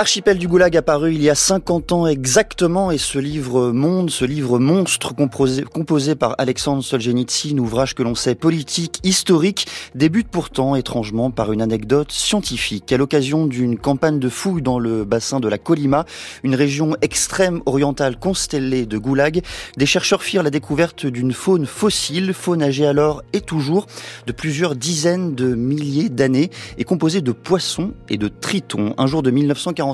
Archipel du Goulag apparu il y a 50 ans exactement et ce livre monde, ce livre monstre composé, composé par Alexandre Solzhenitsyn, ouvrage que l'on sait politique, historique, débute pourtant étrangement par une anecdote scientifique. À l'occasion d'une campagne de fouilles dans le bassin de la Colima, une région extrême orientale constellée de Goulag, des chercheurs firent la découverte d'une faune fossile, faune âgée alors et toujours de plusieurs dizaines de milliers d'années et composée de poissons et de tritons. Un jour de 1940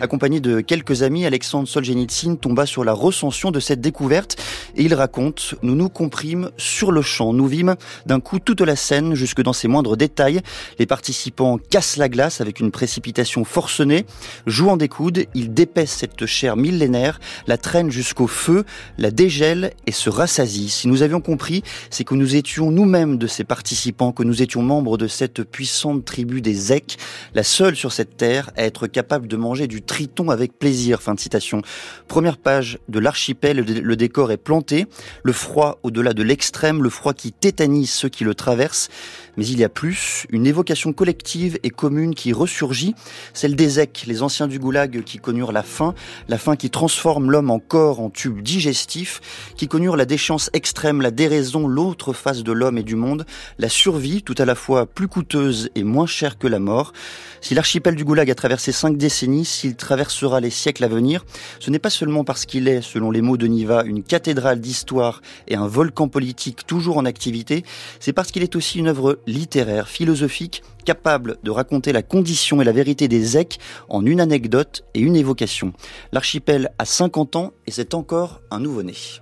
Accompagné de quelques amis, Alexandre Solzhenitsyn tomba sur la recension de cette découverte et il raconte « Nous nous comprîmes sur le champ. Nous vîmes d'un coup toute la scène jusque dans ses moindres détails. Les participants cassent la glace avec une précipitation forcenée. Jouant des coudes, ils dépaissent cette chair millénaire, la traînent jusqu'au feu, la dégèlent et se rassasient. Si nous avions compris, c'est que nous étions nous-mêmes de ces participants, que nous étions membres de cette puissante tribu des Zek, la seule sur cette terre à être capable de manger du triton avec plaisir. Fin de citation. Première page de l'archipel, le décor est planté. Le froid au-delà de l'extrême, le froid qui tétanise ceux qui le traversent. Mais il y a plus, une évocation collective et commune qui ressurgit, celle des Ecs, les anciens du goulag qui connurent la faim, la faim qui transforme l'homme en corps, en tube digestif, qui connurent la déchéance extrême, la déraison, l'autre face de l'homme et du monde, la survie tout à la fois plus coûteuse et moins chère que la mort. Si l'archipel du goulag a traversé cinq s'il traversera les siècles à venir, ce n'est pas seulement parce qu'il est, selon les mots de Niva, une cathédrale d'histoire et un volcan politique toujours en activité, c'est parce qu'il est aussi une œuvre littéraire, philosophique, capable de raconter la condition et la vérité des Ecs en une anecdote et une évocation. L'archipel a 50 ans et c'est encore un nouveau-né.